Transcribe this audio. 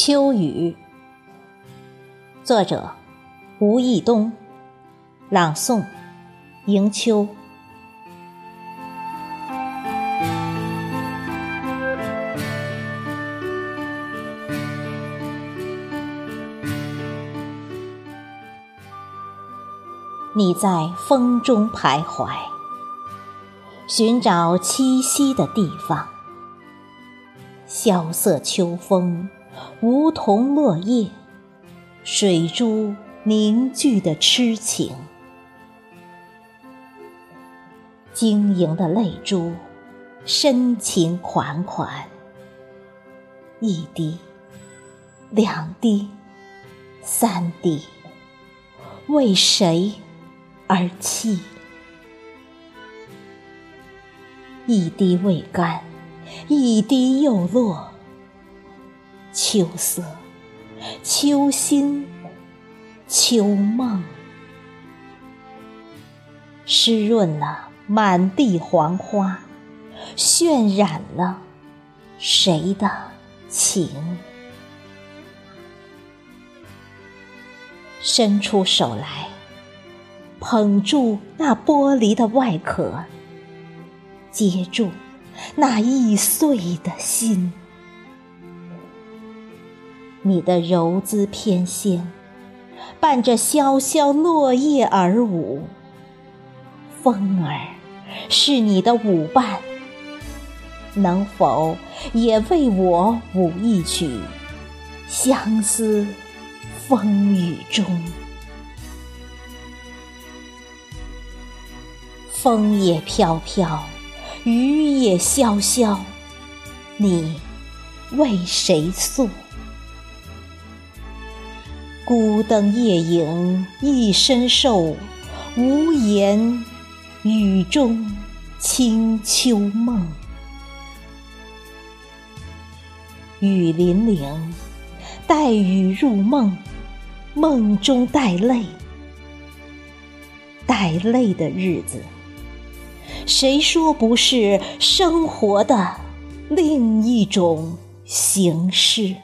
秋雨，作者吴义东，朗诵迎秋。你在风中徘徊，寻找栖息的地方。萧瑟秋风，梧桐落叶，水珠凝聚的痴情，晶莹的泪珠，深情款款。一滴，两滴，三滴，为谁而泣？一滴未干。一滴又落，秋色，秋心，秋梦，湿润了满地黄花，渲染了谁的情？伸出手来，捧住那玻璃的外壳，接住。那易碎的心，你的柔姿翩跹，伴着萧萧落叶而舞。风儿是你的舞伴，能否也为我舞一曲《相思风雨中》？风也飘飘。雨也潇潇，你为谁诉？孤灯夜影一身瘦，无言雨中清秋梦。雨霖铃，带雨入梦，梦中带泪，带泪的日子。谁说不是生活的另一种形式？